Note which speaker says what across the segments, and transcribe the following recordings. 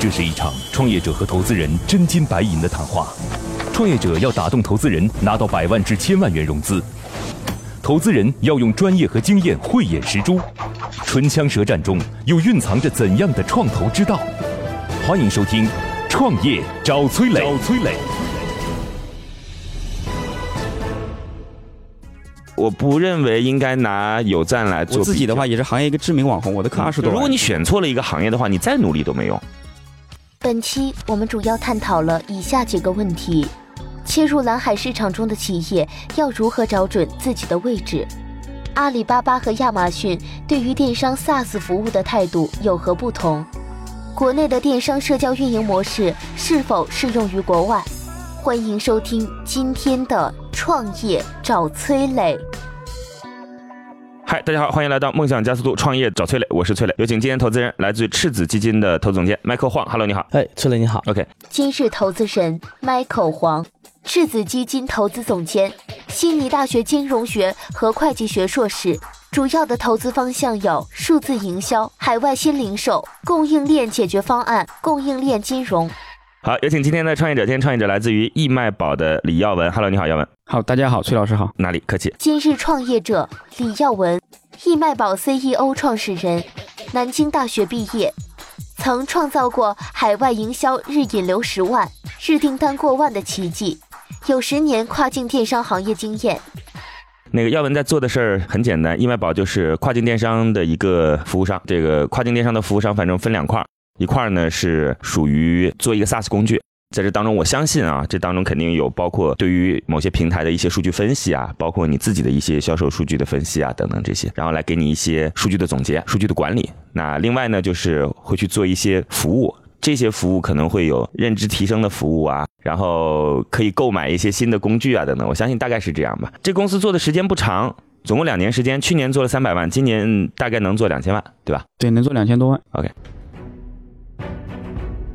Speaker 1: 这是一场创业者和投资人真金白银的谈话。创业者要打动投资人，拿到百万至千万元融资；投资人要用专业和经验慧眼识珠。唇枪舌战中，又蕴藏着怎样的创投之道？欢迎收听《创业找崔磊》。找崔磊。
Speaker 2: 我不认为应该拿有赞来做。
Speaker 3: 我自己的话也是行业一个知名网红，我的课二十多。
Speaker 2: 如果你选错了一个行业的话，你再努力都没用。
Speaker 4: 本期我们主要探讨了以下几个问题：切入蓝海市场中的企业要如何找准自己的位置？阿里巴巴和亚马逊对于电商 SaaS 服务的态度有何不同？国内的电商社交运营模式是否适用于国外？欢迎收听今天的创业找崔磊。
Speaker 2: 嗨，大家好，欢迎来到梦想加速度创业找崔磊，我是崔磊，有请今天投资人，来自于赤子基金的投资总监 Michael 黄，Hello，你好，
Speaker 5: 哎，崔磊你好
Speaker 2: ，OK，
Speaker 4: 今日投资人 Michael 黄，赤子基金投资总监，悉尼大学金融学和会计学硕士，主要的投资方向有数字营销、海外新零售、供应链解决方案、供应链金融。
Speaker 2: 好，有请今天的创业者，今天创业者来自于易卖宝的李耀文，Hello，你好，耀文。
Speaker 3: 好，大家好，崔老师好，
Speaker 2: 哪里客气。
Speaker 4: 今日创业者李耀文，易卖宝 CEO 创始人，南京大学毕业，曾创造过海外营销日引流十万、日订单过万的奇迹，有十年跨境电商行业经验。
Speaker 2: 那个耀文在做的事儿很简单，易卖宝就是跨境电商的一个服务商。这个跨境电商的服务商，反正分两块。一块呢是属于做一个 SaaS 工具，在这当中，我相信啊，这当中肯定有包括对于某些平台的一些数据分析啊，包括你自己的一些销售数据的分析啊等等这些，然后来给你一些数据的总结、数据的管理。那另外呢，就是会去做一些服务，这些服务可能会有认知提升的服务啊，然后可以购买一些新的工具啊等等。我相信大概是这样吧。这公司做的时间不长，总共两年时间，去年做了三百万，今年大概能做两千万，对吧？
Speaker 3: 对，能做两千多万。
Speaker 2: OK。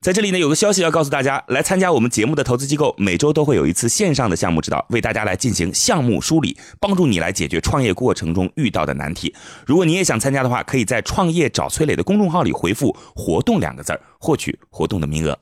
Speaker 2: 在这里呢，有个消息要告诉大家：来参加我们节目的投资机构，每周都会有一次线上的项目指导，为大家来进行项目梳理，帮助你来解决创业过程中遇到的难题。如果你也想参加的话，可以在“创业找崔磊”的公众号里回复“活动”两个字儿，获取活动的名额。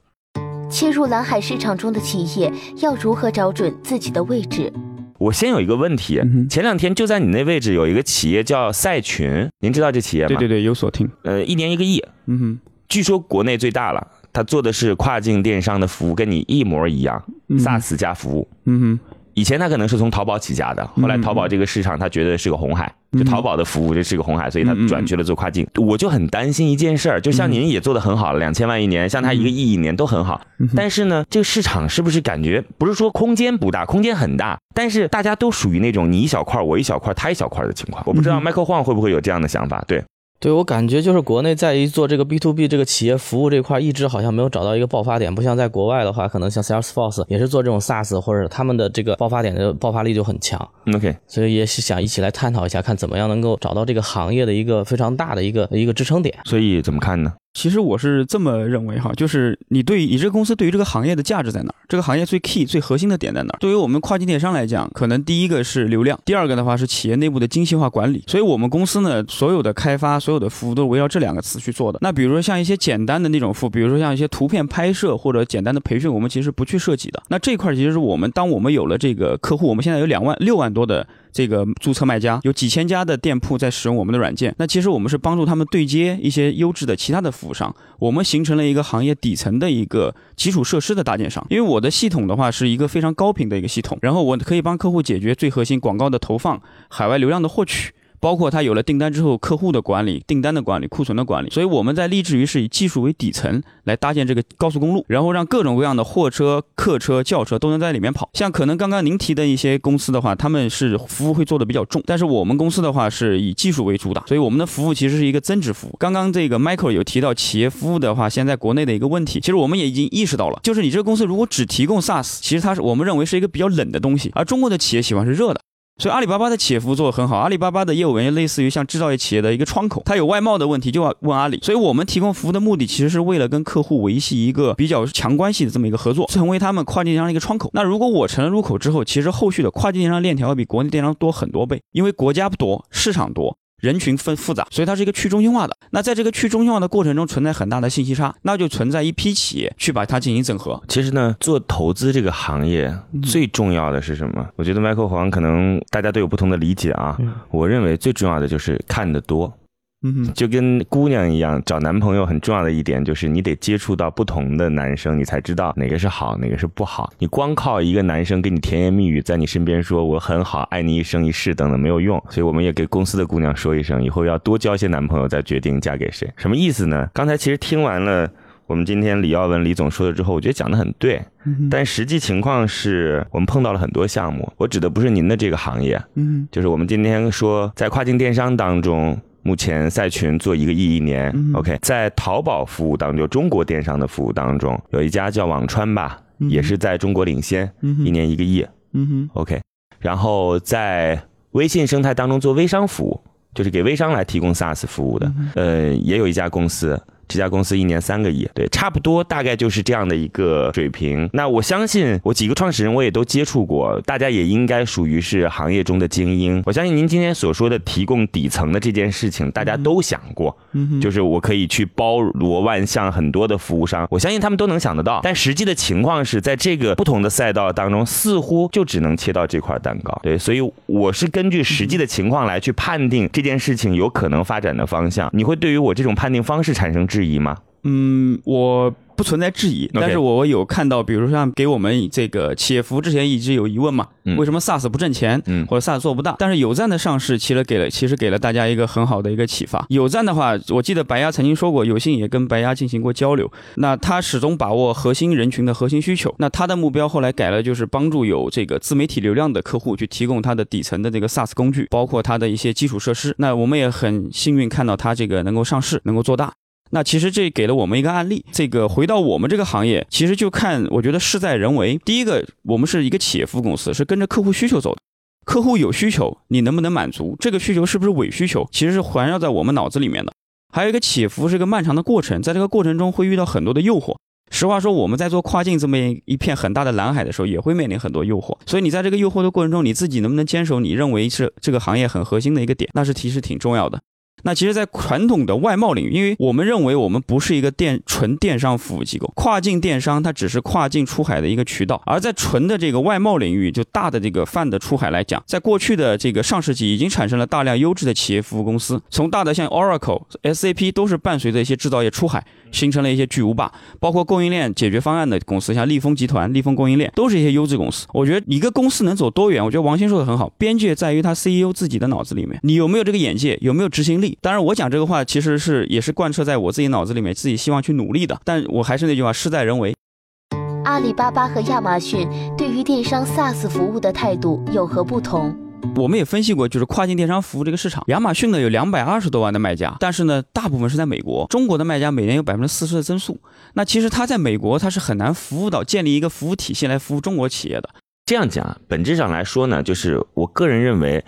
Speaker 4: 切入蓝海市场中的企业要如何找准自己的位置？
Speaker 2: 我先有一个问题，前两天就在你那位置有一个企业叫赛群，您知道这企业吗？
Speaker 3: 对对对，有所听。
Speaker 2: 呃，一年一个亿，嗯哼，据说国内最大了。他做的是跨境电商的服务，跟你一模一样，SaaS 加服务。嗯哼，以前他可能是从淘宝起家的，后来淘宝这个市场他觉得是个红海，就淘宝的服务这是个红海，所以他转去了做跨境。我就很担心一件事儿，就像您也做的很好了，两千万一年，像他一个亿一年都很好，但是呢，这个市场是不是感觉不是说空间不大，空间很大，但是大家都属于那种你一小块我一小块他一小块的情况。我不知道 Michael Huang 会不会有这样的想法？对。
Speaker 5: 对我感觉就是国内在于做这个 B to B 这个企业服务这块，一直好像没有找到一个爆发点，不像在国外的话，可能像 Salesforce 也是做这种 SaaS，或者他们的这个爆发点的爆发力就很强。
Speaker 2: OK，
Speaker 5: 所以也是想一起来探讨一下，看怎么样能够找到这个行业的一个非常大的一个一个支撑点。
Speaker 2: 所以怎么看呢？
Speaker 3: 其实我是这么认为哈，就是你对你这个公司对于这个行业的价值在哪儿？这个行业最 key 最核心的点在哪儿？对于我们跨境电商来讲，可能第一个是流量，第二个的话是企业内部的精细化管理。所以我们公司呢，所有的开发、所有的服务都是围绕这两个词去做的。那比如说像一些简单的那种服务，比如说像一些图片拍摄或者简单的培训，我们其实不去设计的。那这块其实是我们当我们有了这个客户，我们现在有两万六万多的。这个注册卖家有几千家的店铺在使用我们的软件，那其实我们是帮助他们对接一些优质的其他的服务商，我们形成了一个行业底层的一个基础设施的搭建商。因为我的系统的话是一个非常高频的一个系统，然后我可以帮客户解决最核心广告的投放、海外流量的获取。包括他有了订单之后，客户的管理、订单的管理、库存的管理，所以我们在立志于是以技术为底层来搭建这个高速公路，然后让各种各样的货车、客车、轿车都能在里面跑。像可能刚刚您提的一些公司的话，他们是服务会做的比较重，但是我们公司的话是以技术为主打，所以我们的服务其实是一个增值服务。刚刚这个 Michael 有提到企业服务的话，现在国内的一个问题，其实我们也已经意识到了，就是你这个公司如果只提供 SaaS，其实它是我们认为是一个比较冷的东西，而中国的企业喜欢是热的。所以阿里巴巴的企业服务做得很好，阿里巴巴的业务员类似于像制造业企业的一个窗口，它有外贸的问题就要问阿里。所以我们提供服务的目的其实是为了跟客户维系一个比较强关系的这么一个合作，成为他们跨境电商的一个窗口。那如果我成了入口之后，其实后续的跨境电商链条要比国内电商多很多倍，因为国家不多，市场多。人群分复杂，所以它是一个去中心化的。那在这个去中心化的过程中，存在很大的信息差，那就存在一批企业去把它进行整合。
Speaker 2: 其实呢，做投资这个行业最重要的是什么？我觉得 Michael 黄可能大家都有不同的理解啊。我认为最重要的就是看得多。
Speaker 3: 嗯，
Speaker 2: 就跟姑娘一样，找男朋友很重要的一点就是你得接触到不同的男生，你才知道哪个是好，哪个是不好。你光靠一个男生给你甜言蜜语，在你身边说我很好，爱你一生一世等等没有用。所以我们也给公司的姑娘说一声，以后要多交些男朋友，再决定嫁给谁。什么意思呢？刚才其实听完了我们今天李耀文李总说的之后，我觉得讲的很对，但实际情况是我们碰到了很多项目。我指的不是您的这个行业，
Speaker 3: 嗯，
Speaker 2: 就是我们今天说在跨境电商当中。目前赛群做一个亿一年，OK，在淘宝服务当中，中国电商的服务当中，有一家叫网川吧，也是在中国领先，一年一个亿，
Speaker 3: 嗯哼
Speaker 2: ，OK，然后在微信生态当中做微商服务，就是给微商来提供 SaaS 服务的，呃，也有一家公司。这家公司一年三个亿，对，差不多大概就是这样的一个水平。那我相信我几个创始人我也都接触过，大家也应该属于是行业中的精英。我相信您今天所说的提供底层的这件事情，大家都想过，就是我可以去包罗万象很多的服务商，我相信他们都能想得到。但实际的情况是在这个不同的赛道当中，似乎就只能切到这块蛋糕。对，所以我是根据实际的情况来去判定这件事情有可能发展的方向。你会对于我这种判定方式产生？质疑吗？
Speaker 3: 嗯，我。不存在质疑，但是我有看到，比如像给我们这个企业服务之前一直有疑问嘛，为什么 SaaS 不挣钱，嗯或者 SaaS 做不大？但是有赞的上市其实给了，其实给了大家一个很好的一个启发。有赞的话，我记得白鸭曾经说过，有幸也跟白鸭进行过交流。那他始终把握核心人群的核心需求。那他的目标后来改了，就是帮助有这个自媒体流量的客户去提供他的底层的这个 SaaS 工具，包括他的一些基础设施。那我们也很幸运看到他这个能够上市，能够做大。那其实这给了我们一个案例。这个回到我们这个行业，其实就看，我觉得事在人为。第一个，我们是一个企业服务公司，是跟着客户需求走的。客户有需求，你能不能满足？这个需求是不是伪需求？其实是环绕在我们脑子里面的。还有一个企业服务是一个漫长的过程，在这个过程中会遇到很多的诱惑。实话说，我们在做跨境这么一片很大的蓝海的时候，也会面临很多诱惑。所以你在这个诱惑的过程中，你自己能不能坚守你认为是这个行业很核心的一个点，那是其实挺重要的。那其实，在传统的外贸领域，因为我们认为我们不是一个电纯电商服务机构，跨境电商它只是跨境出海的一个渠道。而在纯的这个外贸领域，就大的这个泛的出海来讲，在过去的这个上世纪，已经产生了大量优质的企业服务公司，从大的像 Oracle、SAP 都是伴随着一些制造业出海。形成了一些巨无霸，包括供应链解决方案的公司，像立丰集团、立丰供应链，都是一些优质公司。我觉得一个公司能走多远，我觉得王鑫说的很好，边界在于他 CEO 自己的脑子里面，你有没有这个眼界，有没有执行力。当然，我讲这个话其实是也是贯彻在我自己脑子里面，自己希望去努力的。但我还是那句话，事在人为。
Speaker 4: 阿里巴巴和亚马逊对于电商 SaaS 服务的态度有何不同？
Speaker 3: 我们也分析过，就是跨境电商服务这个市场，亚马逊呢有两百二十多万的卖家，但是呢，大部分是在美国。中国的卖家每年有百分之四十的增速，那其实它在美国它是很难服务到建立一个服务体系来服务中国企业的。
Speaker 2: 这样讲，本质上来说呢，就是我个人认为，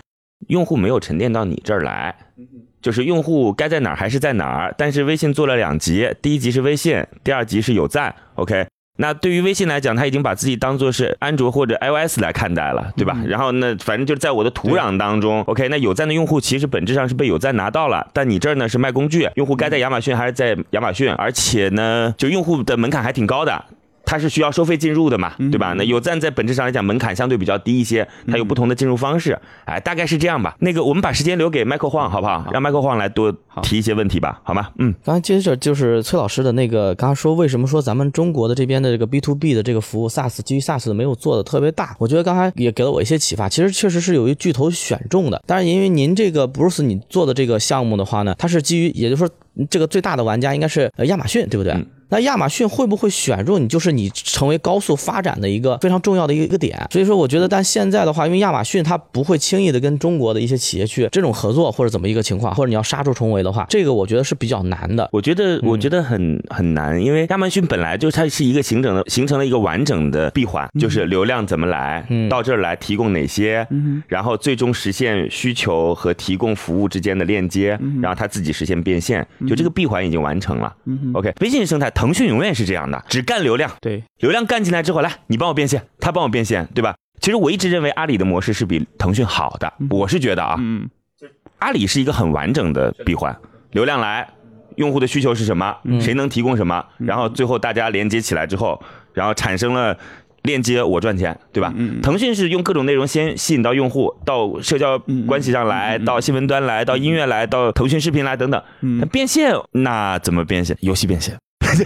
Speaker 2: 用户没有沉淀到你这儿来，就是用户该在哪儿还是在哪儿。但是微信做了两级，第一级是微信，第二级是有赞，OK。那对于微信来讲，他已经把自己当做是安卓或者 iOS 来看待了，对吧？然后那，反正就是在我的土壤当中，OK。那有赞的用户其实本质上是被有赞拿到了，但你这儿呢是卖工具，用户该在亚马逊还是在亚马逊，而且呢，就用户的门槛还挺高的。它是需要收费进入的嘛，对吧？那有赞在本质上来讲门槛相对比较低一些，它有不同的进入方式，哎，大概是这样吧。那个我们把时间留给麦克晃，好不好？让麦克晃来多提一些问题吧，好吗？嗯。
Speaker 5: 刚才接着就是崔老师的那个，刚刚说为什么说咱们中国的这边的这个 B to B 的这个服务 SaaS 基于 SaaS 没有做的特别大？我觉得刚才也给了我一些启发。其实确实是有一巨头选中的，但是因为您这个 Bruce 你做的这个项目的话呢，它是基于，也就是说这个最大的玩家应该是亚马逊，对不对？那亚马逊会不会选中你，就是你成为高速发展的一个非常重要的一个一个点？所以说，我觉得，但现在的话，因为亚马逊它不会轻易的跟中国的一些企业去这种合作或者怎么一个情况，或者你要杀出重围的话，这个我觉得是比较难的。
Speaker 2: 我觉得，我觉得很很难，因为亚马逊本来就它是一个形成的形成了一个完整的闭环，就是流量怎么来到这儿来提供哪些，然后最终实现需求和提供服务之间的链接，然后它自己实现变现，就这个闭环已经完成了。OK，微信生态，腾讯永远是这样的，只干流量，
Speaker 3: 对，
Speaker 2: 流量干进来之后，来你帮我变现，他帮我变现，对吧？其实我一直认为阿里的模式是比腾讯好的，我是觉得啊，
Speaker 3: 嗯，
Speaker 2: 阿里是一个很完整的闭环，流量来，用户的需求是什么，谁能提供什么，然后最后大家连接起来之后，然后产生了链接，我赚钱，对吧？腾讯是用各种内容先吸引到用户，到社交关系上来，到新闻端来，到音乐来，到腾讯视频来等等，那变现那怎么变现？游戏变现，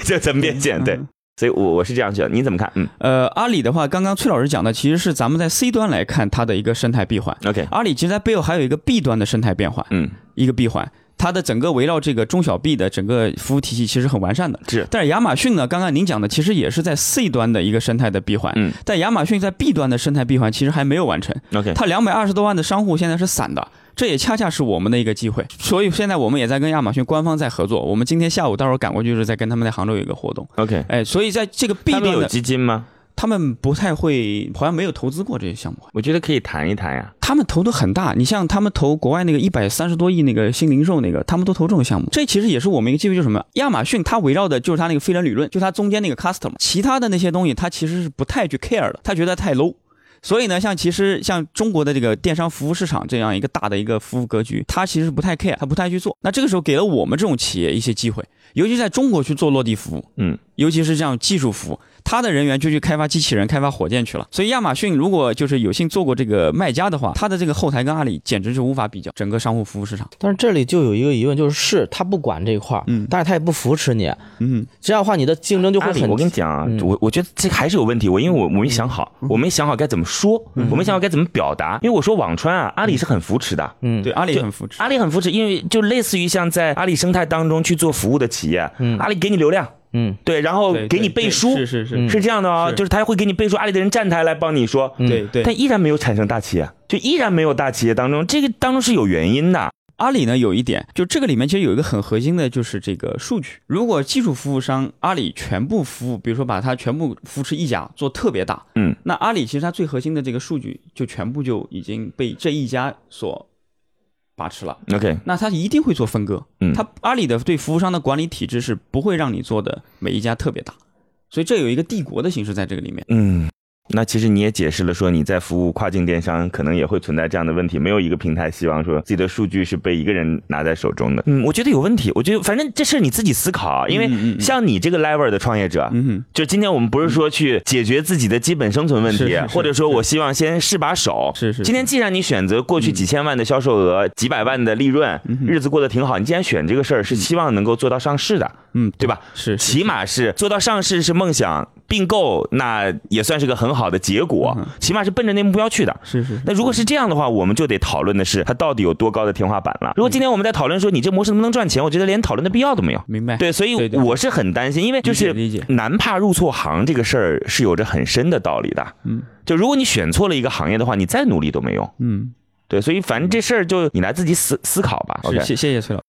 Speaker 2: 这怎么变现？对。所以，我我是这样觉得，你怎么看？嗯，
Speaker 3: 呃，阿里的话，刚刚崔老师讲的其实是咱们在 C 端来看它的一个生态闭环。
Speaker 2: OK，
Speaker 3: 阿里其实在背后还有一个 B 端的生态变化，
Speaker 2: 嗯，
Speaker 3: 一个闭环，它的整个围绕这个中小 B 的整个服务体系其实很完善的。
Speaker 2: 是，
Speaker 3: 但是亚马逊呢，刚刚您讲的其实也是在 C 端的一个生态的闭环，
Speaker 2: 嗯，
Speaker 3: 但亚马逊在 B 端的生态闭环其实还没有完成。
Speaker 2: OK，
Speaker 3: 它两百二十多万的商户现在是散的。这也恰恰是我们的一个机会，所以现在我们也在跟亚马逊官方在合作。我们今天下午到时候赶过去，就是在跟他们在杭州有一个活动。
Speaker 2: OK，
Speaker 3: 哎，所以在这个 B 端
Speaker 2: 有基金吗？
Speaker 3: 他们不太会，好像没有投资过这些项目。
Speaker 2: 我觉得可以谈一谈呀。
Speaker 3: 他们投的很大，你像他们投国外那个一百三十多亿那个新零售那个，他们都投这种项目。这其实也是我们一个机会，就是什么？亚马逊它围绕的就是它那个飞人理论，就它中间那个 customer，其他的那些东西它其实是不太去 care 的，它觉得太 low。所以呢，像其实像中国的这个电商服务市场这样一个大的一个服务格局，它其实不太 care，它不太去做。那这个时候给了我们这种企业一些机会，尤其在中国去做落地服务，
Speaker 2: 嗯，
Speaker 3: 尤其是这样技术服务，他的人员就去开发机器人、开发火箭去了。所以亚马逊如果就是有幸做过这个卖家的话，他的这个后台跟阿里简直是无法比较，整个商户服务市场。
Speaker 5: 但是这里就有一个疑问，就是是他不管这一块儿，
Speaker 3: 嗯，
Speaker 5: 但是他也不扶持你，
Speaker 3: 嗯，
Speaker 5: 这样的话你的竞争就会很。
Speaker 2: 我跟你讲啊，我我觉得这还是有问题。我因为我我没想好，我没想好该怎么说，我没想好。该怎么表达？因为我说网传啊，阿里是很扶持的。
Speaker 5: 嗯，
Speaker 3: 对，阿里很扶持，
Speaker 2: 阿里很扶持，因为就类似于像在阿里生态当中去做服务的企业，
Speaker 5: 嗯，
Speaker 2: 阿里给你流量，
Speaker 5: 嗯，
Speaker 2: 对，然后给你背书，
Speaker 3: 是是是。
Speaker 2: 是这样的啊，就是他会给你背书，阿里的人站台来帮你说，
Speaker 3: 对对，
Speaker 2: 但依然没有产生大企业，就依然没有大企业当中，这个当中是有原因的。
Speaker 3: 阿里呢有一点，就这个里面其实有一个很核心的，就是这个数据。如果技术服务商阿里全部服务，比如说把它全部扶持一家做特别大，
Speaker 2: 嗯，
Speaker 3: 那阿里其实它最核心的这个数据就全部就已经被这一家所把持了。
Speaker 2: OK，
Speaker 3: 那它一定会做分割。
Speaker 2: 嗯，
Speaker 3: 它阿里的对服务商的管理体制是不会让你做的每一家特别大，所以这有一个帝国的形式在这个里面。
Speaker 2: 嗯。那其实你也解释了，说你在服务跨境电商，可能也会存在这样的问题。没有一个平台希望说自己的数据是被一个人拿在手中的。嗯，我觉得有问题。我觉得反正这事你自己思考啊，因为像你这个 level 的创业者，
Speaker 3: 嗯
Speaker 2: 就今天我们不是说去解决自己的基本生存问题，或者说我希望先试把手。
Speaker 3: 是是。
Speaker 2: 今天既然你选择过去几千万的销售额、几百万的利润，日子过得挺好，你既然选这个事儿，是希望能够做到上市的，
Speaker 3: 嗯，
Speaker 2: 对吧？
Speaker 3: 是，
Speaker 2: 起码是做到上市是梦想。并购那也算是个很好的结果，起码是奔着那目标去的。
Speaker 3: 是是。
Speaker 2: 那如果是这样的话，我们就得讨论的是它到底有多高的天花板了。如果今天我们在讨论说你这模式能不能赚钱，我觉得连讨论的必要都没有。
Speaker 3: 明白。
Speaker 2: 对，所以我是很担心，因为就是难怕入错行这个事儿是有着很深的道理的。
Speaker 3: 嗯。
Speaker 2: 就如果你选错了一个行业的话，你再努力都没用。
Speaker 3: 嗯。
Speaker 2: 对，所以反正这事儿就你来自己思思考吧。OK，
Speaker 3: 谢谢谢崔老。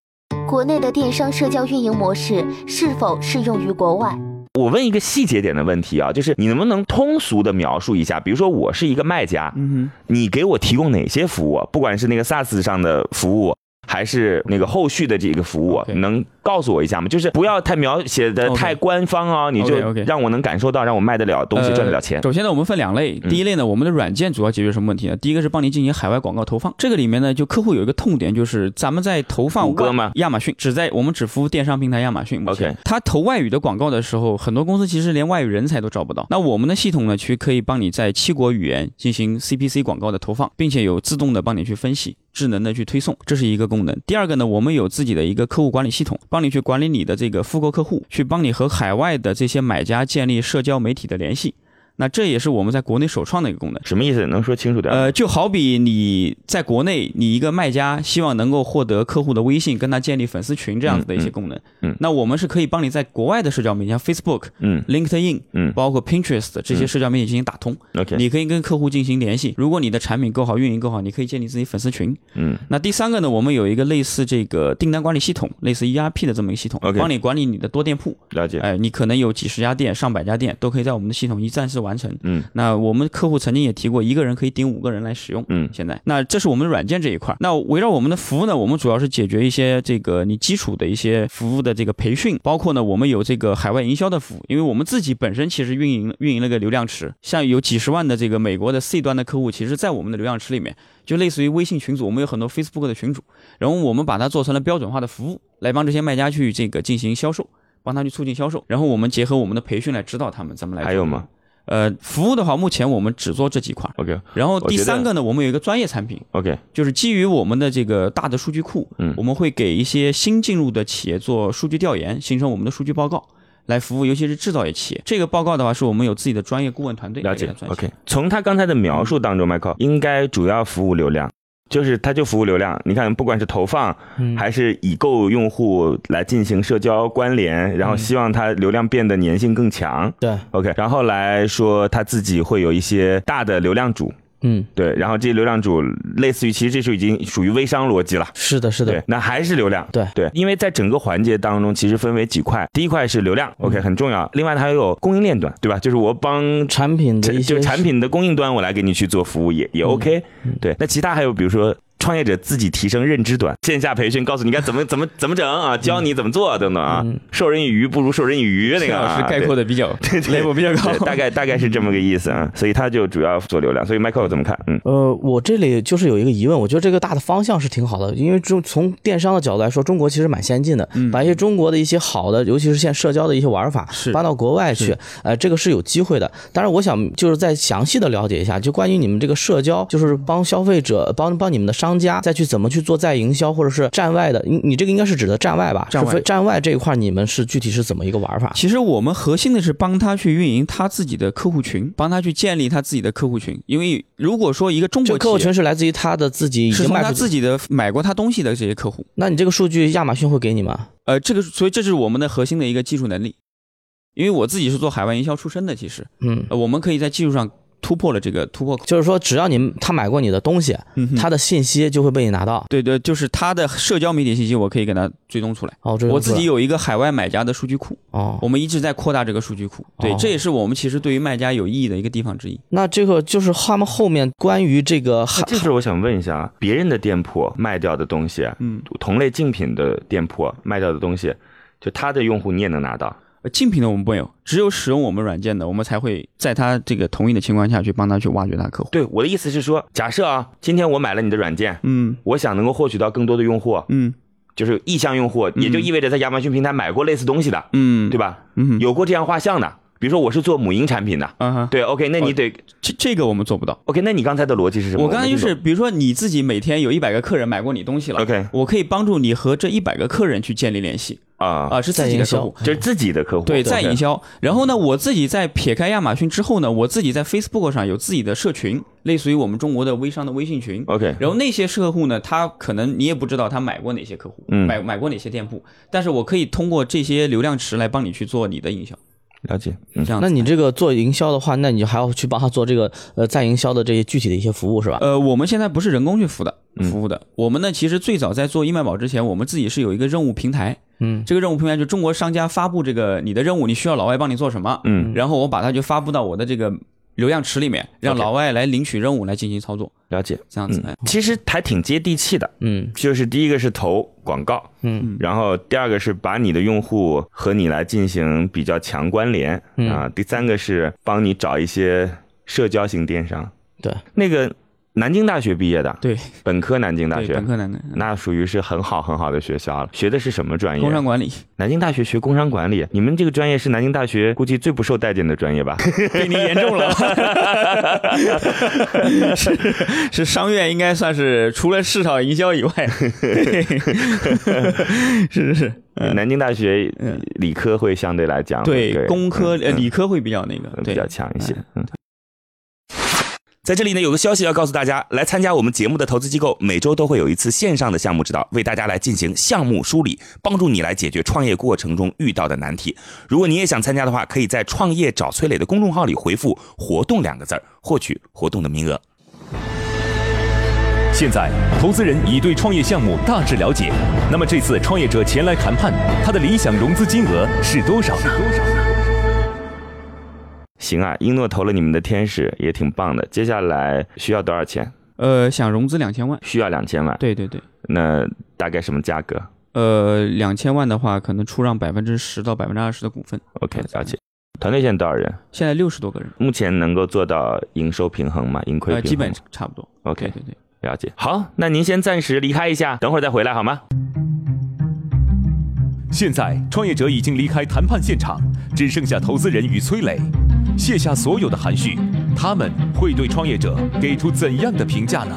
Speaker 4: 国内的电商社交运营模式是否适用于国外？
Speaker 2: 我问一个细节点的问题啊，就是你能不能通俗的描述一下？比如说我是一个卖家，
Speaker 3: 嗯
Speaker 2: 你给我提供哪些服务？不管是那个 SaaS 上的服务，还是那个后续的这个服务，能告诉我一下吗？就是不要太描写的太官方啊，你就让我能感受到，让我卖得了东西，赚得了钱。
Speaker 3: 首先呢，我们分两类，第一类呢，我们的软件主要解决什么问题呢？第一个是帮你进行海外广告投放，这个里面呢，就客户有一个痛点，就是咱们在投放
Speaker 2: 谷歌吗？
Speaker 3: 亚马逊只在我们只服务电商平台亚马逊。
Speaker 2: OK，
Speaker 3: 他投外语的广告的时候，很多公司其实连外语人才都找不到。那我们的系统呢，去可以帮你在七国语言进行 CPC 广告的投放，并且有自动的帮你去分析。智能的去推送，这是一个功能。第二个呢，我们有自己的一个客户管理系统，帮你去管理你的这个复购客户，去帮你和海外的这些买家建立社交媒体的联系。那这也是我们在国内首创的一个功能。
Speaker 2: 什么意思？能说清楚点？
Speaker 3: 呃，就好比你在国内，你一个卖家希望能够获得客户的微信，跟他建立粉丝群这样子的一些功能。
Speaker 2: 嗯嗯
Speaker 3: 那我们是可以帮你在国外的社交媒体，像 Facebook、
Speaker 2: 嗯
Speaker 3: LinkedIn，
Speaker 2: 嗯
Speaker 3: 包括 Pinterest 这些社交媒体进行打通。
Speaker 2: ，OK，
Speaker 3: 你可以跟客户进行联系。如果你的产品够好，运营够好，你可以建立自己粉丝群。
Speaker 2: 嗯
Speaker 3: 那第三个呢，我们有一个类似这个订单管理系统，类似 ERP 的这么一个系统
Speaker 2: OK
Speaker 3: 帮你管理你的多店铺。
Speaker 2: 了解。
Speaker 3: 哎，你可能有几十家店、上百家店，都可以在我们的系统一站式完成。
Speaker 2: 嗯
Speaker 3: 那我们客户曾经也提过，一个人可以顶五个人来使用。
Speaker 2: 嗯
Speaker 3: 现在，那这是我们软件这一块。那围绕我们的服务呢，我们主要是解决一些这个你基础的一些服务的这个培训，包括呢，我们有这个海外营销的服务，因为我们自己本身其实运营运营了个流量池，像有几十万的这个美国的 C 端的客户，其实在我们的流量池里面，就类似于微信群组，我们有很多 Facebook 的群组，然后我们把它做成了标准化的服务，来帮这些卖家去这个进行销售。帮他去促进销售，然后我们结合我们的培训来指导他们怎么来。
Speaker 2: 还有吗？
Speaker 3: 呃，服务的话，目前我们只做这几块。
Speaker 2: ？OK
Speaker 3: 然后第三个呢，我们有一个专业产品
Speaker 2: ，OK，
Speaker 3: 就是基于我们的这个大的数据库，
Speaker 2: 嗯
Speaker 3: 我们会给一些新进入的企业做数据调研，形成我们的数据报告，来服务尤其是制造业企业。这个报告的话，是我们有自己的专业顾问团队
Speaker 2: 了解 OK，从他刚才的描述当中，Michael 应该主要服务流量。就是它就服务流量，你看，不管是投放
Speaker 5: 嗯。
Speaker 2: 还是已购用户来进行社交关联，然后希望它流量变得粘性更强。
Speaker 5: 对
Speaker 2: ，OK，然后来说它自己会有一些大的流量主，
Speaker 5: 嗯，
Speaker 2: 对，然后这些流量主类似于其实这时候已经属于微商逻辑了。
Speaker 5: 是的，是的，，
Speaker 2: 对那还是流量。
Speaker 5: 对
Speaker 2: 对，因为在整个环节当中，其实分为几块，第一块是流量，OK
Speaker 5: 嗯
Speaker 2: 很重要。另外，它还有供应链端，对吧？就是我帮
Speaker 5: 产品的一些
Speaker 2: 就产品的供应端，我来给你去做服务也也 OK。对，那其他还有比如说。创业者自己提升认知短，线下培训告诉你该怎么 怎么怎么整啊，教你怎么做等等啊。
Speaker 5: 嗯
Speaker 2: 授人以鱼不如授人以渔，那个啊
Speaker 3: 概括
Speaker 2: 的
Speaker 3: 的比较 level 比较高
Speaker 2: 对，大概大概是这么个意思啊。所以他就主要做流量。所以 Michael 怎么看？嗯
Speaker 5: 呃，我这里就是有一个疑问，我觉得这个大的方向是挺好的，因为中从电商的角度来说，中国其实蛮先进的，把一些中国的一些好的，尤其是现在社交的一些玩法
Speaker 3: 是
Speaker 5: 搬到国外去，呃，这个是有机会的。当然，我想就是再详细的了解一下，就关于你们这个社交，就是帮消费者帮帮你们的商家再去怎么去做再营销，或者是站外的，你你这个应该是指的站外吧？
Speaker 3: 站外
Speaker 5: 站外这一块，你们是具体是怎么一个玩法？
Speaker 3: 其实我们核心的是帮他去运营他自己的客户群，帮他去建立他自己的客户群。因为如果说一个中
Speaker 5: 国客户群是来自于他的自己已
Speaker 3: 是从
Speaker 5: 经卖，
Speaker 3: 他自己的买过他东西的这些客户，
Speaker 5: 那你这个数据亚马逊会给你吗？
Speaker 3: 呃，这个所以这是我们的核心的一个技术能力。因为我自己是做海外营销出身的，其实
Speaker 5: 嗯，
Speaker 3: 呃我们可以在技术上突破了这个突破口。
Speaker 5: 就是说只要你他买过你的东西，
Speaker 3: 嗯
Speaker 5: 他的信息就会被你拿到。
Speaker 3: 对对，就是他的社交媒体信息，我可以给他追踪出来。我自己有一个海外买家的数据库，
Speaker 5: 哦，
Speaker 3: 我们一直在扩大这个数据库。对
Speaker 5: 哦，
Speaker 3: 这也是我们其实对于卖家有意义的一个地方之一。
Speaker 5: 那这个就是他们后面关于这个
Speaker 2: 那这时候我想问一下啊，别人的店铺卖掉的东西，
Speaker 3: 嗯，
Speaker 2: 同类竞品的店铺卖掉的东西，就他的用户你也能拿到。
Speaker 3: 呃竞品的我们没有，只有使用我们软件的，我们才会在他这个同意的情况下去帮他去挖掘他客户。
Speaker 2: 对，我的意思是说，假设啊，今天我买了你的软件，
Speaker 3: 嗯
Speaker 2: 我想能够获取到更多的用户，
Speaker 3: 嗯
Speaker 2: 就是意向用户，也就意味着在亚马逊平台买过类似东西的，
Speaker 3: 嗯，
Speaker 2: 对吧？
Speaker 3: 嗯
Speaker 2: 有过这样画像的，比如说我是做母婴产品的，
Speaker 3: 嗯哼，
Speaker 2: 对，OK，那你得
Speaker 3: 这这个我们做不到。
Speaker 2: OK，那你刚才的逻辑是什么？
Speaker 3: 我刚才就是，比如说你自己每天有一百个客人买过你东西了
Speaker 2: OK
Speaker 3: 我可以帮助你和这一百个客人去建立联系
Speaker 2: 懂啊，
Speaker 3: 啊，是自己的客户。
Speaker 2: 就是自己的客户，
Speaker 3: 对再营销。然后呢，我自己在撇开亚马逊之后呢，我自己在 Facebook 上有自己的社群，类似于我们中国的微商的微信群。
Speaker 2: OK，
Speaker 3: 然后那些客户呢，他可能你也不知道他买过哪些客户，
Speaker 2: 嗯
Speaker 3: 买买过哪些店铺，但是我可以通过这些流量池来帮你去做你的营销，
Speaker 2: 了解，嗯。
Speaker 3: 这样。
Speaker 5: 那你这个做营销的话，那你就还要去帮他做这个呃再营销的这些具体的一些服务是吧？
Speaker 3: 呃，我们现在不是人工去服的
Speaker 2: 嗯。
Speaker 3: 服务的，我们呢其实最早在做易卖宝之前，我们自己是有一个任务平台，
Speaker 5: 嗯，
Speaker 3: 这个任务平台就中国商家发布这个你的任务，你需要老外帮你做什么，
Speaker 2: 嗯，
Speaker 3: 然后我把它就发布到我的这个流量池里面，让老外来领取任务来进行操作，
Speaker 2: 了解，
Speaker 3: 这样子。哎。
Speaker 2: 嗯，其实还挺接地气的，
Speaker 5: 嗯。
Speaker 2: 就是第一个是投广告，
Speaker 5: 嗯。
Speaker 2: 然后第二个是把你的用户和你来进行比较强关联
Speaker 5: 嗯。
Speaker 2: 啊，第三个是帮你找一些社交型电商。
Speaker 5: 对，
Speaker 2: 那个南京大学毕业的，
Speaker 3: 对，
Speaker 2: 本科南京大，学
Speaker 3: 本，科南京，
Speaker 2: 那属于是很好很好的学校了。学的是什么专业？
Speaker 3: 工商管理，
Speaker 2: 南京大学学工商管理，你们这个专业是南京大学估计最不受待见的专业吧？
Speaker 3: 被你严重了。是是商院应该算是除了市场营销以外，是是是，嗯
Speaker 2: 南京大学
Speaker 3: 嗯
Speaker 2: 理科会相对来讲
Speaker 3: 对，工科理科会比较那个，
Speaker 2: 比较强一些。嗯，
Speaker 6: 在这里呢，有个消息要告诉大家，来参加我们节目的投资机构，每周都会有一次线上的项目指导，为大家来进行项目梳理，帮助你来解决创业过程中遇到的难题。如果你也想参加的话，可以在“创业找崔磊”的公众号里回复“活动”两个字儿，获取活动的名额。
Speaker 1: 现在，投资人已对创业项目大致了解。那么这次创业者前来谈判，他的理想融资金额是多少？是多少？
Speaker 2: 行啊，英诺投了你们的天使，也挺棒的。接下来需要多少钱？
Speaker 3: 呃，想融资两千万，
Speaker 2: 需要两千万。
Speaker 3: 对对对，
Speaker 2: 那大概什么价格
Speaker 3: 呃，两千万的话，可能出让百分之十到百分之二十的股份
Speaker 2: ，？OK，了解。团队现在多少人？
Speaker 3: 现在六十多个人，
Speaker 2: 目前能够做到营收平衡吗？盈亏
Speaker 3: 呃，
Speaker 2: 平衡？
Speaker 3: 基本差不多。
Speaker 2: OK，
Speaker 3: 对对对。
Speaker 2: 了解。好，那您先暂时离开一下，等会儿再回来好吗？
Speaker 1: 现在，创业者已经离开谈判现场，只剩下投资人与崔磊，卸下所有的含蓄，他们会对创业者给出怎样的评价呢？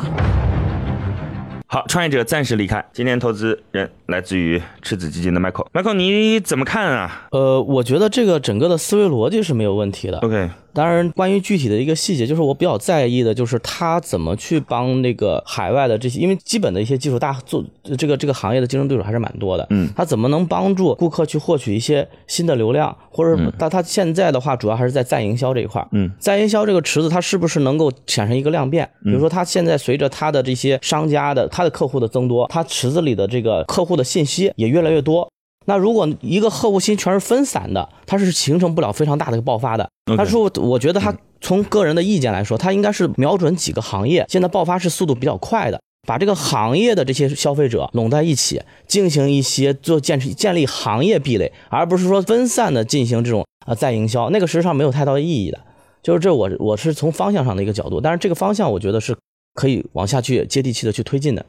Speaker 2: 好，创业者暂时离开。今天投资人来自于赤子基金的 Michael。Michael，你怎么看啊
Speaker 5: 呃，我觉得这个整个的思维逻辑是没有问题的。
Speaker 2: ？OK，
Speaker 5: 当然，关于具体的一个细节，就是我比较在意的，就是他怎么去帮那个海外的这些，因为基本的一些技术大做这个这个行业的竞争对手还是蛮多的。
Speaker 2: 嗯，
Speaker 5: 他怎么能帮助顾客去获取一些新的流量，或者他他现在的话，主要还是在再营销这一块。
Speaker 2: 嗯，
Speaker 5: 再营销这个池子，它是不是能够产生一个量变？比如说，它现在随着它的这些商家的他的客户的增多，它池子里的这个客户的信息也越来越多。那如果一个客户心全是分散的，它是形成不了非常大的一个爆发的。他说，我觉得他从个人的意见来说，他应该是瞄准几个行业，现在爆发是速度比较快的，把这个行业的这些消费者拢在一起，进行一些做建建立行业壁垒，而不是说分散的进行这种呃再营销，那个实际上没有太大的意义的。就是这我我是从方向上的一个角度，但是这个方向我觉得是可以往下去接地气的去推进的。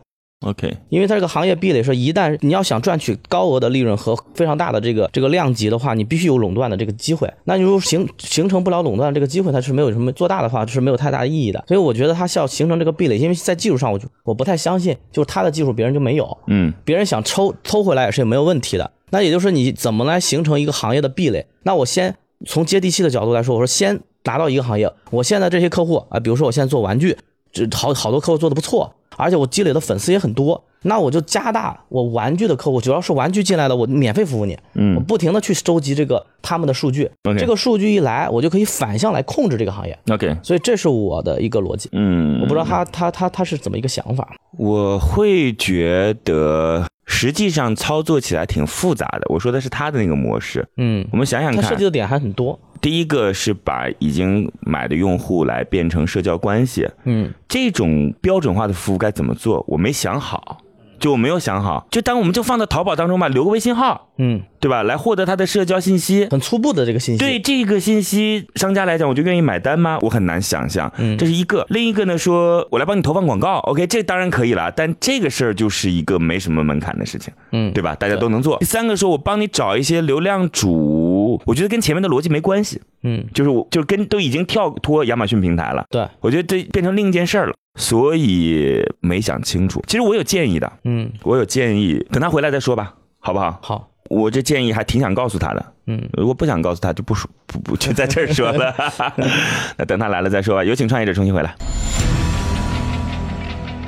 Speaker 2: OK，
Speaker 5: 因为它这个行业壁垒是，一旦你要想赚取高额的利润和非常大的这个这个量级的话，你必须有垄断的这个机会。那你如果形形成不了垄断这个机会，它是没有什么做大的话是没有太大的意义的。所以我觉得它是要形成这个壁垒，因为在技术上我就我不太相信，就是它的技术别人就没有，
Speaker 2: 嗯
Speaker 5: 别人想抽抽回来也是没有问题的。那也就是你怎么来形成一个行业的壁垒？那我先从接地气的角度来说，我说先拿到一个行业，我现在这些客户啊，比如说我现在做玩具，这好好多客户做的不错，而且我积累的粉丝也很多，那我就加大我玩具的客户，只要是玩具进来的，我免费服务你，我
Speaker 2: 嗯
Speaker 5: 不停的去收集这个他们的数据这个数据一来，我就可以反向来控制这个行业
Speaker 2: ，，OK，
Speaker 5: 所以这是我的一个逻辑。
Speaker 2: 嗯，
Speaker 5: 我不知道他他他他是怎么一个想法。
Speaker 2: 我会觉得实际上操作起来挺复杂的。我说的是他的那个模式。
Speaker 5: 嗯
Speaker 2: 我，们想想看
Speaker 5: 他设计，的点还很多。
Speaker 2: 第一个是把已经买的用户来变成社交关系，
Speaker 5: 嗯
Speaker 2: 这种标准化的服务该怎么做？我没想好，就我没有想好。就当我们就放到淘宝当中吧，留个微信号，
Speaker 5: 嗯，
Speaker 2: 对吧？来获得他的社交信息。
Speaker 5: 很初步的这个信息。
Speaker 2: 对这个信息，商家来讲，我就愿意买单吗？我很难想象。
Speaker 5: 嗯
Speaker 2: 这是一个。另一个呢，说我来帮你投放广告，OK，这当然可以了。但这个事儿就是一个没什么门槛的事情，
Speaker 5: 嗯，
Speaker 2: 对吧？大家都能做。第三个说，我帮你找一些流量主，我觉得跟前面的逻辑没关系，
Speaker 5: 嗯，
Speaker 2: 就是我就跟都已经跳脱亚马逊平台了。
Speaker 5: 对，
Speaker 2: 我觉得这变成另一件事儿了，所以没想清楚。其实我有建议的，
Speaker 5: 嗯，
Speaker 2: 我有建议，等他回来再说吧，好不好？
Speaker 5: 好，
Speaker 2: 我这建议还挺想告诉他的，
Speaker 5: 嗯，
Speaker 2: 如果不想告诉他，就不说不不就在这儿说了。那等他来了再说吧。有请创业者重新回来。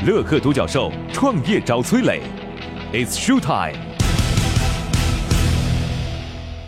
Speaker 1: 乐客独角兽创业找崔磊，It's show time。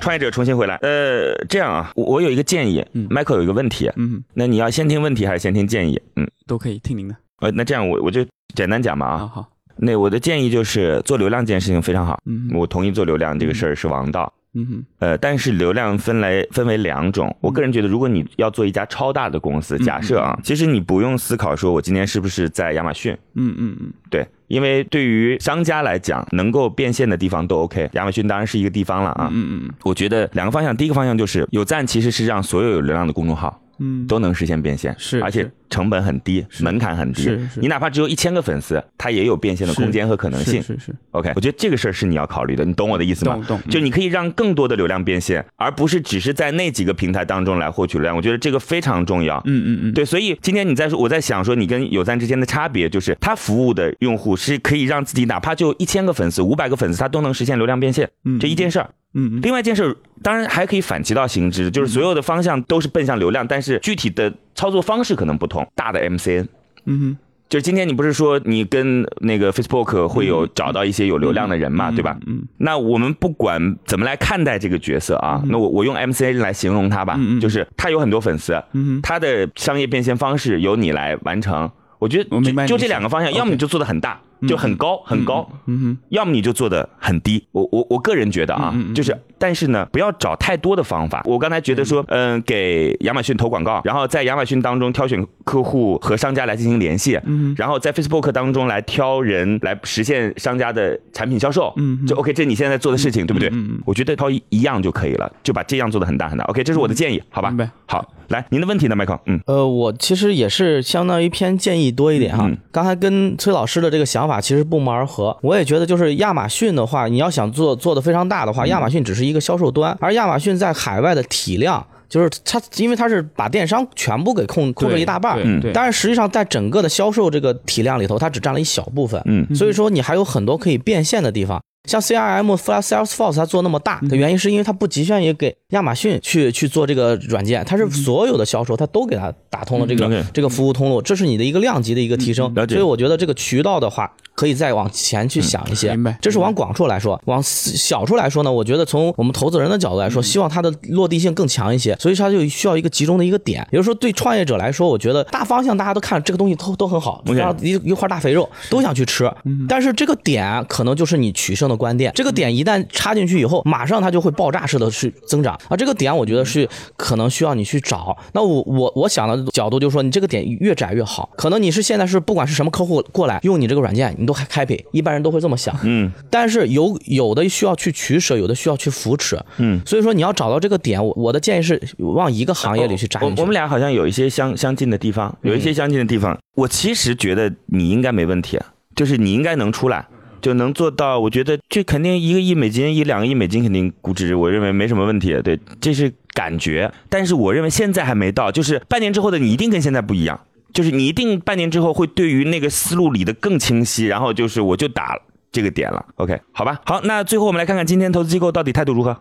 Speaker 2: 创业者重新回来。呃，这样啊，我我有一个建议、
Speaker 3: 嗯。
Speaker 2: M i c h a e l 有一个问题，
Speaker 3: 嗯，
Speaker 2: 那你要先听问题还是先听建议？嗯，
Speaker 3: 都可以听您的。
Speaker 2: 呃，那这样我我就简单讲吧啊。
Speaker 3: 好好，
Speaker 2: 那我的建议就是做流量这件事情非常好，
Speaker 3: 嗯。
Speaker 2: 我同意做流量这个事儿是王道。
Speaker 3: 嗯哼，
Speaker 2: 呃，但是流量分来分为两种。我个人觉得，如果你要做一家超大的公司，
Speaker 3: 嗯
Speaker 2: 假设啊，其实你不用思考说我今天是不是在亚马逊，
Speaker 3: 嗯嗯嗯，
Speaker 2: 对，因为对于商家来讲，能够变现的地方都 OK。亚马逊当然是一个地方了啊。
Speaker 3: 嗯嗯
Speaker 2: 我觉得两个方向，第一个方向就是有赞其实是让所有有流量的公众号
Speaker 3: 嗯，
Speaker 2: 都能实现变现，
Speaker 3: 是
Speaker 2: 而且
Speaker 3: 是
Speaker 2: 成本很低，门槛很低
Speaker 3: 是是，
Speaker 2: 你哪怕只有一千个粉丝，它也有变现的空间和可能性。
Speaker 3: 是是是
Speaker 2: ，OK，我觉得这个事儿是你要考虑的，你懂我的意思吗？
Speaker 3: 懂懂
Speaker 2: 就你可以让更多的流量变现，而不是只是在那几个平台当中来获取流量。我觉得这个非常重要。
Speaker 3: 嗯嗯嗯，
Speaker 2: 对，所以今天你在说，我在想说，你跟有赞之间的差别就是，他服务的用户是可以让自己哪怕就一千个粉丝、五百个粉丝，他都能实现流量变现，
Speaker 3: 嗯
Speaker 2: 这一件事儿。
Speaker 3: 嗯嗯
Speaker 2: 另外一件事儿，当然还可以反其道行之，就是所有的方向都是奔向流量，但是具体的操作方式可能不同。大的 MCN，
Speaker 3: 嗯哼，
Speaker 2: 就是今天你不是说你跟那个 Facebook 会有找到一些有流量的人嘛，对吧？
Speaker 3: 嗯
Speaker 2: 那我们不管怎么来看待这个角色啊，那我我用 MCN 来形容他吧，就是他有很多粉丝，
Speaker 3: 嗯，
Speaker 2: 他的商业变现方式由你来完成。我觉得就这两个方向，要么你就做的很大，就很高很高，
Speaker 3: 嗯哼，
Speaker 2: 要么你就做的很低。我我我个人觉得啊，就是但是呢，不要找太多的方法。我刚才觉得说，嗯、给亚马逊投广告，然后在亚马逊当中挑选客户和商家来进行联系，
Speaker 3: 嗯
Speaker 2: 然后在 Facebook 当中来挑人来实现商家的产品销售，
Speaker 3: 嗯嗯
Speaker 2: 就 OK，这是你现在做的事情，对不对？
Speaker 3: 嗯嗯嗯
Speaker 2: 我觉得挑一一样就可以了，就把这样做的很大很大。OK，这是我的建议，好吧
Speaker 3: 明白？
Speaker 2: 好，来您的问题呢，Michael？嗯
Speaker 5: 呃，我其实也是相当于偏建议多一点哈。
Speaker 2: 嗯
Speaker 5: 刚才跟崔老师的这个想法其实不谋而合。我也觉得，就是亚马逊的话，你要想做做的非常大的
Speaker 2: 嗯
Speaker 5: 话，亚马逊只是一个销售端，而亚马逊在海外的体量。就是它，因为它是把电商全部给控控制一大半儿，
Speaker 3: 对对，
Speaker 5: 但是实际上在整个的销售这个体量里头，它只占了一小部分。
Speaker 2: 嗯
Speaker 5: 所以说你还有很多可以变现的地方。像 CRM、Flash、Salesforce 它做那么大的原因，是因为它不局限于给亚马逊去去做这个软件，它是所有的销售它都给它打通了这
Speaker 2: 嗯
Speaker 5: 个这个服务通路，这是你的一个量级的一个提升。所以我觉得这个渠道的话，可以再往前去想一些。
Speaker 3: 明白
Speaker 5: 这是往广处来说，往小处来说呢，我觉得从我们投资人的角度来说，希望它的落地性更强一些，所以它就需要一个集中的一个点。也就是说，对创业者来说，我觉得大方向大家都看这个东西都都很好
Speaker 2: ，OK
Speaker 5: 然后一一块大肥肉都想去吃，但是这个点可能就是你取胜的关键。这个点一旦插进去以后，马上它就会爆炸式的去增长啊！这个点我觉得是可能需要你去找。那我我我想的角度就是说，你这个点越窄越好。可能你是现在是不管是什么客户过来用你这个软件，你都还 happy，一般人都会这么想。
Speaker 2: 嗯
Speaker 5: 但是有有的需要去取舍，有的需要去扶持。
Speaker 2: 嗯。
Speaker 5: 所以说你要找到这个点，我我的建议是往一个行业里去扎进去。
Speaker 2: 我我们俩好像有一些相相近的地方，有一些相近的地方。我其实觉得你应该没问题，就是你应该能出来，就能做到。我觉得这肯定一个亿美金，一两个亿美金肯定估值，我认为没什么问题。对，这是感觉，但是我认为现在还没到，就是半年之后的你一定跟现在不一样。就是你一定半年之后会对于那个思路理得更清晰，然后就是我就打这个点了。OK，好吧，好，那最后我们来看看今天投资机构到底态度如何。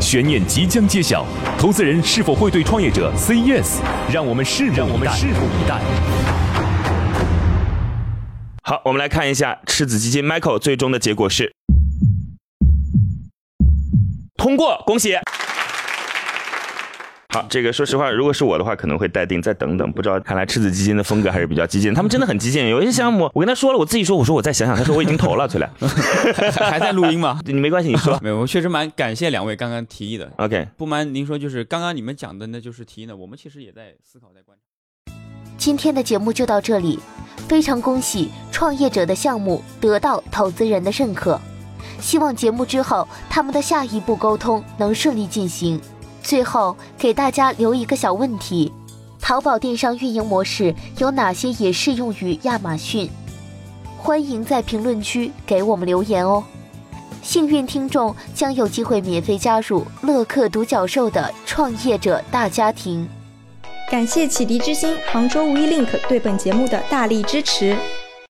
Speaker 1: 悬念即将揭晓，投资人是否会对创业者 say yes？让我们拭目让我们拭目以待。
Speaker 2: 好，我们来看一下赤子基金 Michael 最终的结果是通过，恭喜。好，这个说实话，如果是我的话，可能会待定，再等等。不知道，看来赤子基金的风格还是比较激进，他们真的很激进。有一些项目，我跟他说了，我自己说，我说我再想想，他说我已经投了，崔亮，
Speaker 3: 还在录音吗？
Speaker 2: 你没关系，你说。
Speaker 3: 没有，我确实蛮感谢两位刚刚提议的。
Speaker 2: OK，
Speaker 3: 不瞒您说，就是刚刚你们讲的那就是提议呢，我们其实也在思考，在观察。
Speaker 4: 今天的节目就到这里，非常恭喜创业者的项目得到投资人的认可，希望节目之后他们的下一步沟通能顺利进行。最后给大家留一个小问题：淘宝电商运营模式有哪些也适用于亚马逊？欢迎在评论区给我们留言哦。幸运听众将有机会免费加入乐客独角兽的创业者大家庭。
Speaker 7: 感谢启迪之星、杭州无一 link 对本节目的大力支持。